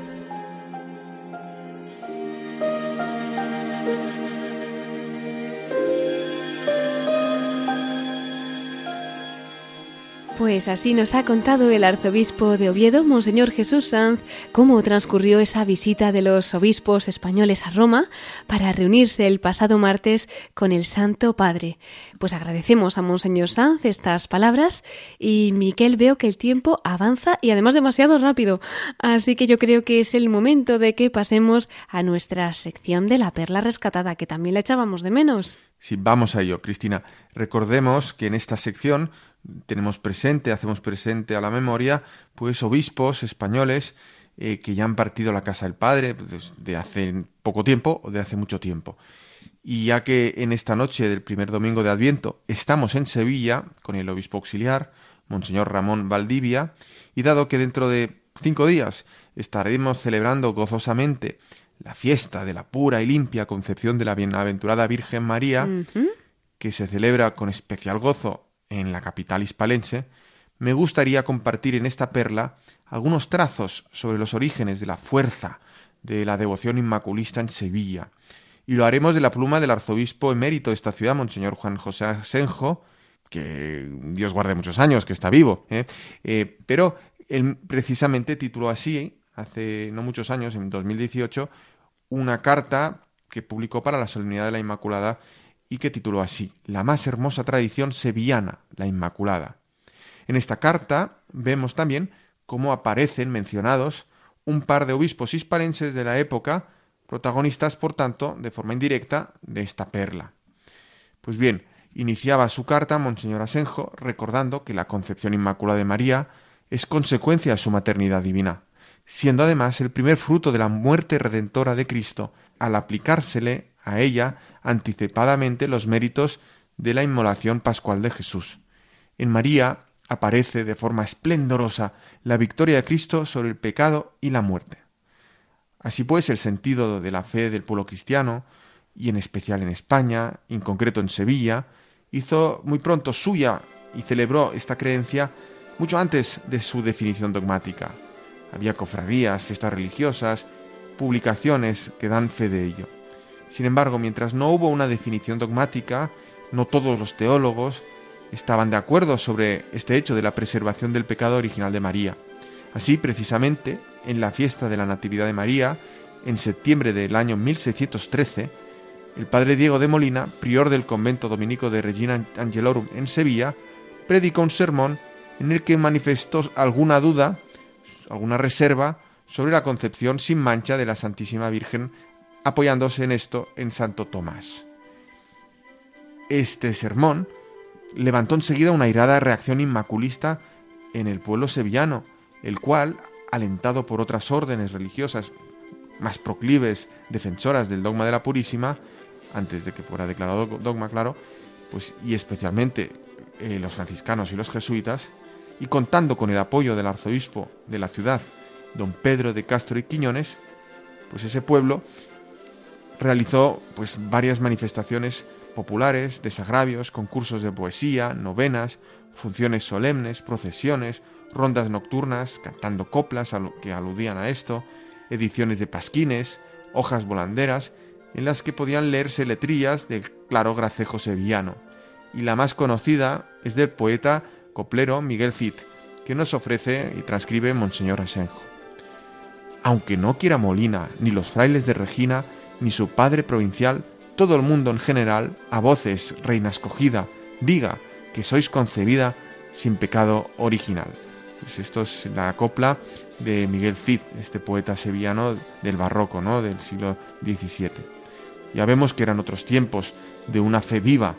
Pues así nos ha contado el arzobispo de Oviedo, Monseñor Jesús Sanz, cómo transcurrió esa visita de los obispos españoles a Roma para reunirse el pasado martes con el Santo Padre. Pues agradecemos a Monseñor Sanz estas palabras y Miquel veo que el tiempo avanza y además demasiado rápido, así que yo creo que es el momento de que pasemos a nuestra sección de la perla rescatada, que también la echábamos de menos. Sí, vamos a ello, Cristina. Recordemos que en esta sección tenemos presente, hacemos presente a la memoria, pues obispos españoles eh, que ya han partido a la casa del Padre pues, de hace poco tiempo o de hace mucho tiempo. Y ya que en esta noche del primer domingo de Adviento estamos en Sevilla con el obispo auxiliar, Monseñor Ramón Valdivia, y dado que dentro de cinco días estaremos celebrando gozosamente la fiesta de la pura y limpia concepción de la bienaventurada Virgen María, que se celebra con especial gozo en la capital hispalense, me gustaría compartir en esta perla algunos trazos sobre los orígenes de la fuerza de la devoción inmaculista en Sevilla. Y lo haremos de la pluma del arzobispo emérito de esta ciudad, Monseñor Juan José Asenjo, que Dios guarde muchos años, que está vivo. ¿eh? Eh, pero él precisamente tituló así, hace no muchos años, en 2018, una carta que publicó para la Solemnidad de la Inmaculada y que tituló así La más hermosa tradición sevillana, la Inmaculada. En esta carta vemos también cómo aparecen mencionados un par de obispos hispalenses de la época, protagonistas, por tanto, de forma indirecta, de esta perla. Pues bien, iniciaba su carta Monseñor Asenjo recordando que la concepción inmaculada de María es consecuencia de su maternidad divina, siendo además el primer fruto de la muerte redentora de Cristo al aplicársele a ella anticipadamente los méritos de la inmolación pascual de Jesús. En María aparece de forma esplendorosa la victoria de Cristo sobre el pecado y la muerte. Así pues, el sentido de la fe del pueblo cristiano, y en especial en España, en concreto en Sevilla, hizo muy pronto suya y celebró esta creencia mucho antes de su definición dogmática. Había cofradías, fiestas religiosas, publicaciones que dan fe de ello. Sin embargo, mientras no hubo una definición dogmática, no todos los teólogos estaban de acuerdo sobre este hecho de la preservación del pecado original de María. Así, precisamente, en la fiesta de la Natividad de María, en septiembre del año 1613, el padre Diego de Molina, prior del convento dominico de Regina Angelorum en Sevilla, predicó un sermón en el que manifestó alguna duda, alguna reserva sobre la concepción sin mancha de la Santísima Virgen apoyándose en esto en Santo Tomás. Este sermón levantó enseguida una irada reacción inmaculista en el pueblo sevillano, el cual, alentado por otras órdenes religiosas más proclives, defensoras del dogma de la Purísima, antes de que fuera declarado dogma, claro, pues y especialmente eh, los franciscanos y los jesuitas, y contando con el apoyo del arzobispo de la ciudad, don Pedro de Castro y Quiñones, pues ese pueblo realizó pues varias manifestaciones populares, desagravios, concursos de poesía, novenas, funciones solemnes, procesiones, rondas nocturnas, cantando coplas que aludían a esto, ediciones de pasquines, hojas volanderas, en las que podían leerse letrillas del claro gracejo sevillano. Y la más conocida es del poeta coplero Miguel Cid, que nos ofrece y transcribe Monseñor Asenjo. Aunque no quiera Molina ni los frailes de Regina ni su padre provincial, todo el mundo en general, a voces, reina escogida, diga que sois concebida sin pecado original. Pues esto es la copla de Miguel Cid, este poeta sevillano del barroco, ¿no? del siglo XVII. Ya vemos que eran otros tiempos de una fe viva.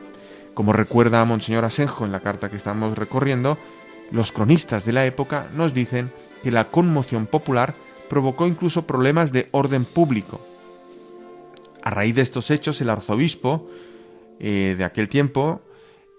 Como recuerda Monseñor Asenjo en la carta que estamos recorriendo, los cronistas de la época nos dicen que la conmoción popular provocó incluso problemas de orden público, a raíz de estos hechos, el arzobispo eh, de aquel tiempo,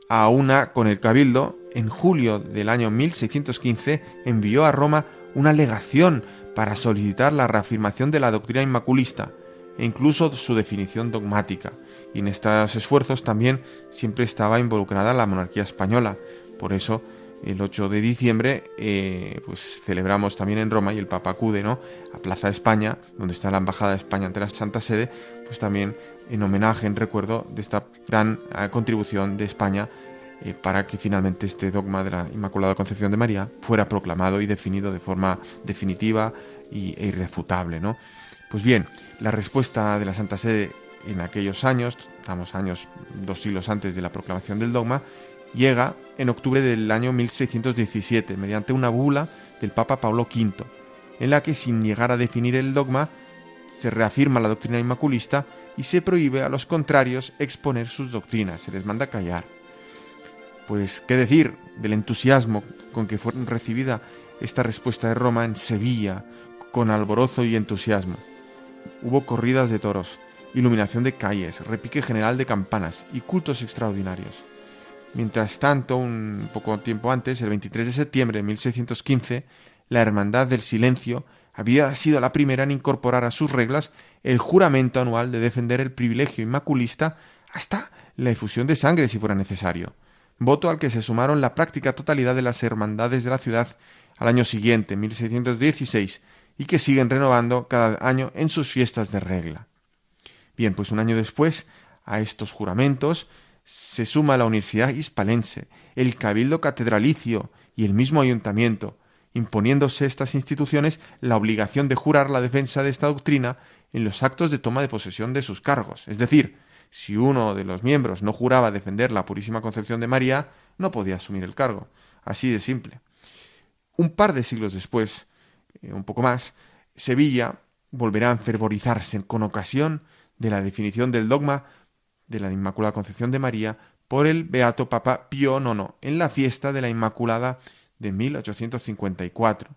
a una con el cabildo, en julio del año 1615, envió a Roma una legación para solicitar la reafirmación de la doctrina inmaculista, e incluso su definición dogmática. Y en estos esfuerzos también siempre estaba involucrada la monarquía española. Por eso el 8 de diciembre eh, pues celebramos también en Roma y el Papa acude ¿no? a Plaza de España, donde está la Embajada de España ante la Santa Sede, pues también en homenaje, en recuerdo de esta gran eh, contribución de España eh, para que finalmente este dogma de la Inmaculada Concepción de María fuera proclamado y definido de forma definitiva y, e irrefutable. ¿no? Pues bien, la respuesta de la Santa Sede en aquellos años, estamos años, dos siglos antes de la proclamación del dogma, llega en octubre del año 1617 mediante una bula del Papa Pablo V, en la que sin llegar a definir el dogma se reafirma la doctrina inmaculista y se prohíbe a los contrarios exponer sus doctrinas, se les manda callar. Pues, ¿qué decir del entusiasmo con que fue recibida esta respuesta de Roma en Sevilla, con alborozo y entusiasmo? Hubo corridas de toros, iluminación de calles, repique general de campanas y cultos extraordinarios. Mientras tanto, un poco tiempo antes, el 23 de septiembre de 1615, la Hermandad del Silencio había sido la primera en incorporar a sus reglas el juramento anual de defender el privilegio inmaculista hasta la efusión de sangre si fuera necesario, voto al que se sumaron la práctica totalidad de las hermandades de la ciudad al año siguiente, 1616, y que siguen renovando cada año en sus fiestas de regla. Bien, pues un año después, a estos juramentos se suma la Universidad Hispalense, el Cabildo Catedralicio y el mismo ayuntamiento, imponiéndose estas instituciones la obligación de jurar la defensa de esta doctrina en los actos de toma de posesión de sus cargos. Es decir, si uno de los miembros no juraba defender la Purísima Concepción de María, no podía asumir el cargo. Así de simple. Un par de siglos después, eh, un poco más, Sevilla volverá a enfervorizarse con ocasión de la definición del dogma de la Inmaculada Concepción de María por el Beato Papa Pío IX en la fiesta de la Inmaculada de 1854.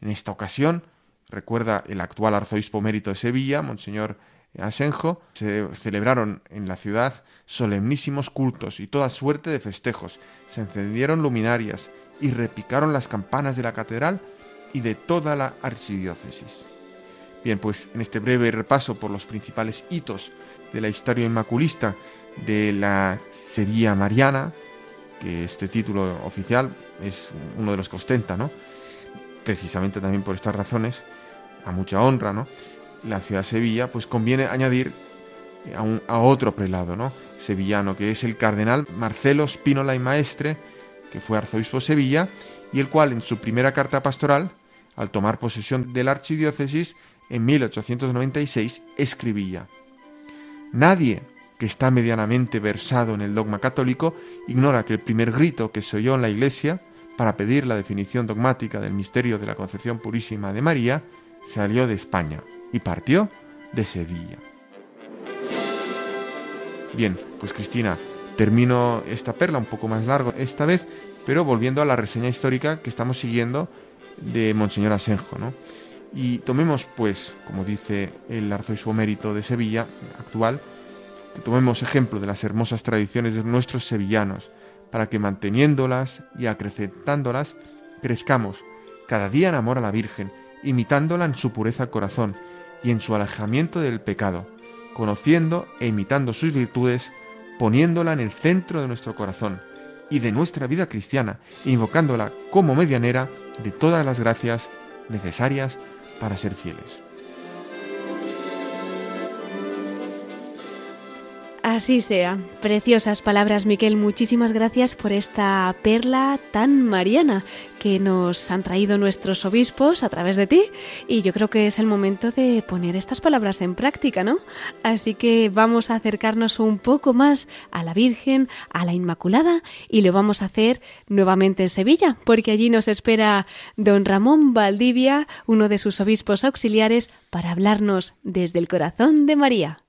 En esta ocasión, recuerda el actual arzobispo mérito de Sevilla, Monseñor Asenjo, se celebraron en la ciudad solemnísimos cultos y toda suerte de festejos. Se encendieron luminarias y repicaron las campanas de la catedral y de toda la archidiócesis. Bien, pues en este breve repaso por los principales hitos de la historia inmaculista de la Sevilla Mariana, que este título oficial es uno de los que ostenta, ¿no? Precisamente también por estas razones, a mucha honra, ¿no? La ciudad de Sevilla, pues conviene añadir a, un, a otro prelado, ¿no? Sevillano, que es el cardenal Marcelo Spínola y Maestre, que fue arzobispo de Sevilla, y el cual en su primera carta pastoral, al tomar posesión de la archidiócesis en 1896, escribía, Nadie que está medianamente versado en el dogma católico ignora que el primer grito que se oyó en la Iglesia para pedir la definición dogmática del misterio de la Concepción Purísima de María salió de España y partió de Sevilla. Bien, pues Cristina, termino esta perla un poco más largo esta vez, pero volviendo a la reseña histórica que estamos siguiendo de Monseñor Asenjo, ¿no? Y tomemos, pues, como dice el arzobispo mérito de Sevilla actual, que tomemos ejemplo de las hermosas tradiciones de nuestros sevillanos, para que manteniéndolas y acrecentándolas, crezcamos cada día en amor a la Virgen, imitándola en su pureza corazón y en su alejamiento del pecado, conociendo e imitando sus virtudes, poniéndola en el centro de nuestro corazón y de nuestra vida cristiana, invocándola como medianera de todas las gracias necesarias para ser fieles. Así sea. Preciosas palabras, Miquel. Muchísimas gracias por esta perla tan mariana que nos han traído nuestros obispos a través de ti. Y yo creo que es el momento de poner estas palabras en práctica, ¿no? Así que vamos a acercarnos un poco más a la Virgen, a la Inmaculada, y lo vamos a hacer nuevamente en Sevilla, porque allí nos espera don Ramón Valdivia, uno de sus obispos auxiliares, para hablarnos desde el corazón de María.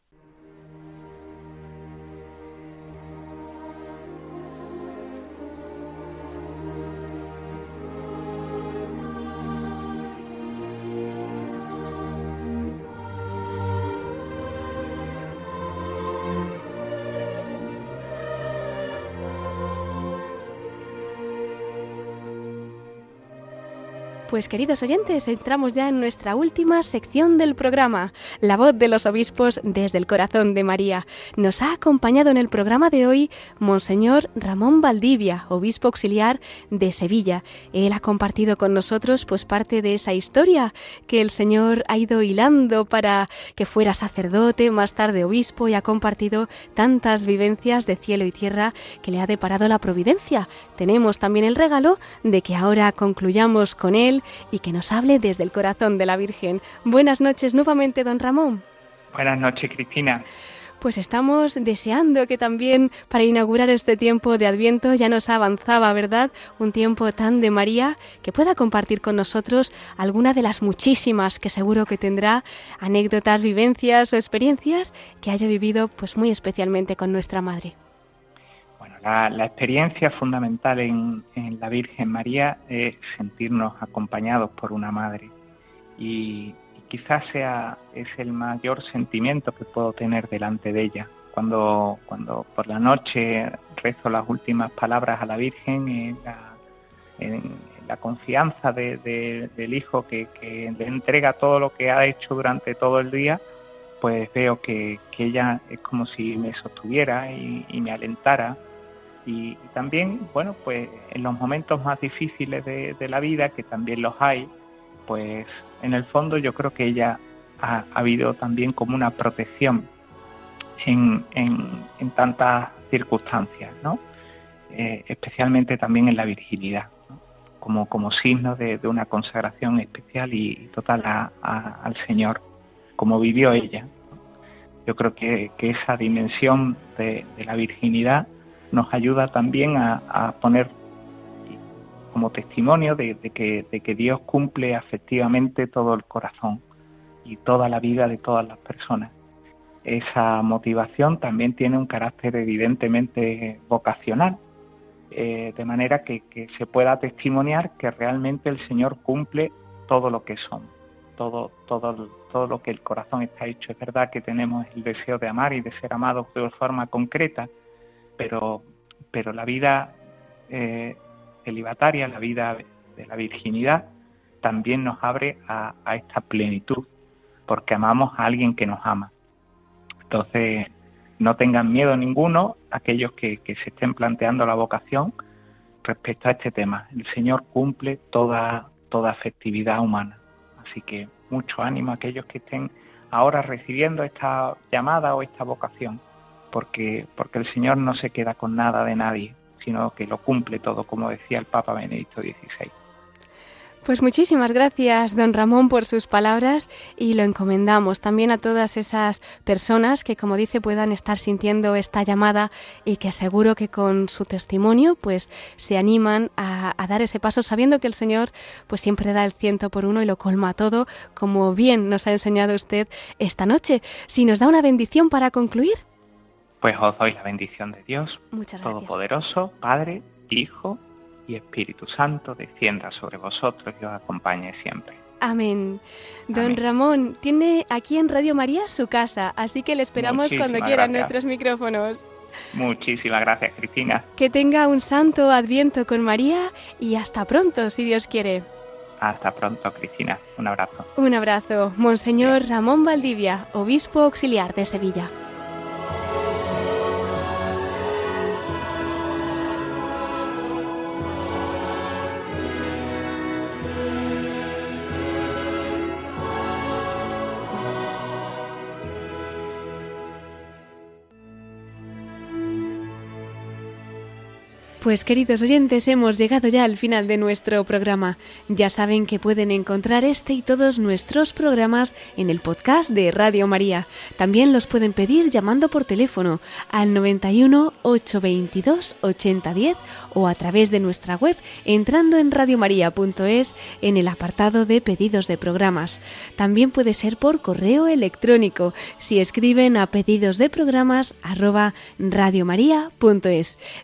Pues queridos oyentes, entramos ya en nuestra última sección del programa, La voz de los obispos desde el corazón de María. Nos ha acompañado en el programa de hoy Monseñor Ramón Valdivia, obispo auxiliar de Sevilla. Él ha compartido con nosotros pues parte de esa historia que el Señor ha ido hilando para que fuera sacerdote, más tarde obispo y ha compartido tantas vivencias de cielo y tierra que le ha deparado la providencia. Tenemos también el regalo de que ahora concluyamos con él y que nos hable desde el corazón de la Virgen. Buenas noches nuevamente, don Ramón. Buenas noches, Cristina. Pues estamos deseando que también para inaugurar este tiempo de Adviento ya nos avanzaba, ¿verdad? Un tiempo tan de María que pueda compartir con nosotros alguna de las muchísimas que seguro que tendrá anécdotas, vivencias o experiencias que haya vivido pues muy especialmente con nuestra madre. La, experiencia fundamental en, la Virgen María es sentirnos acompañados por una madre y, quizás sea es el mayor sentimiento que puedo tener delante de ella. Cuando, cuando por la noche rezo las últimas palabras a la Virgen en la, confianza del Hijo que, le entrega todo lo que ha hecho durante todo el día, pues veo que, ella es como si me sostuviera y me alentara y, también, bueno, pues en los momentos más difíciles de, la vida, que también los hay, pues en el fondo yo creo que ella ha, habido también como una protección en, en, tantas circunstancias, ¿no? Eh, especialmente también en la virginidad, como, como signo de, una consagración especial y total al Señor, como vivió ella. Yo creo que, esa dimensión de la virginidad nos ayuda también a, poner como testimonio de, que, Dios cumple efectivamente todo el corazón y toda la vida de todas las personas. Esa motivación también tiene un carácter evidentemente vocacional, eh, de manera que, se pueda testimoniar que realmente el Señor cumple todo lo que somos, todo, todo, todo lo que el corazón está hecho. Es verdad que tenemos el deseo de amar y de ser amados de forma concreta, pero, pero la vida eh, celibataria, la vida de la virginidad, también nos abre a, esta plenitud, porque amamos a alguien que nos ama. Entonces, no tengan miedo ninguno aquellos que, se estén planteando la vocación respecto a este tema. El Señor cumple toda, toda afectividad humana. Así que mucho ánimo a aquellos que estén ahora recibiendo esta llamada o esta vocación porque, porque el Señor no se queda con nada de nadie, sino que lo cumple todo, como decía el Papa Benedicto XVI. Pues muchísimas gracias, don Ramón, por sus palabras y lo encomendamos también a todas esas personas que, como dice, puedan estar sintiendo esta llamada y que seguro que con su testimonio, pues se animan a, a, dar ese paso, sabiendo que el Señor, pues siempre da el ciento por uno y lo colma todo, como bien nos ha enseñado usted esta noche. Si nos da una bendición para concluir. Pues os doy la bendición de Dios, Todopoderoso, Padre, Hijo y Espíritu Santo, descienda sobre vosotros y os acompañe siempre. Amén. Don Ramón, tiene aquí en Radio María su casa, así que le esperamos cuando quiera nuestros micrófonos. Muchísimas gracias, Cristina. Que tenga un santo adviento con María y hasta pronto, si Dios quiere. Hasta pronto, Cristina. Un abrazo. Un abrazo. Monseñor Ramón Valdivia, obispo auxiliar de Sevilla. Pues queridos oyentes, hemos llegado ya al final de nuestro programa. Ya saben que pueden encontrar este y todos nuestros programas en el podcast de Radio María. También los pueden pedir llamando por teléfono al 91 822 8010 o a través de nuestra web entrando en radiomaria.es en el apartado de pedidos de programas. También puede ser por correo electrónico si escriben a pedidos de programas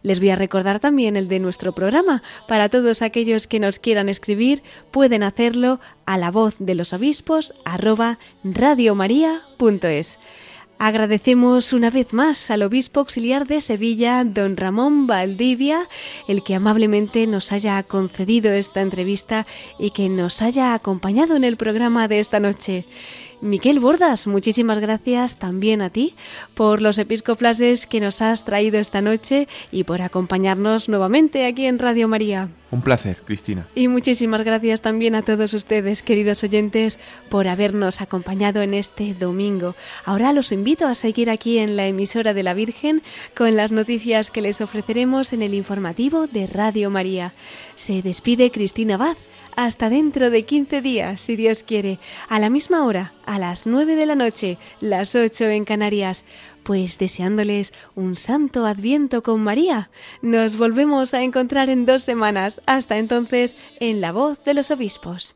Les voy a recordar también también el de nuestro programa. Para todos aquellos que nos quieran escribir, pueden hacerlo a la voz de los obispos arroba radiomaria.es. Agradecemos una vez más al obispo auxiliar de Sevilla, don Ramón Valdivia, el que amablemente nos haya concedido esta entrevista y que nos haya acompañado en el programa de esta noche. Miquel Bordas, muchísimas gracias también a ti por los episcoflases que nos has traído esta noche y por acompañarnos nuevamente aquí en Radio María. Un placer, Cristina. Y muchísimas gracias también a todos ustedes, queridos oyentes, por habernos acompañado en este domingo. Ahora los invito a seguir aquí en la emisora de la Virgen con las noticias que les ofreceremos en el informativo de Radio María. Se despide Cristina Abad hasta dentro de 15 días, si Dios quiere, a la misma hora, a las 9 de la noche, las 8 en Canarias. Pues deseándoles un santo adviento con María, nos volvemos a encontrar en dos semanas. Hasta entonces, en la voz de los obispos.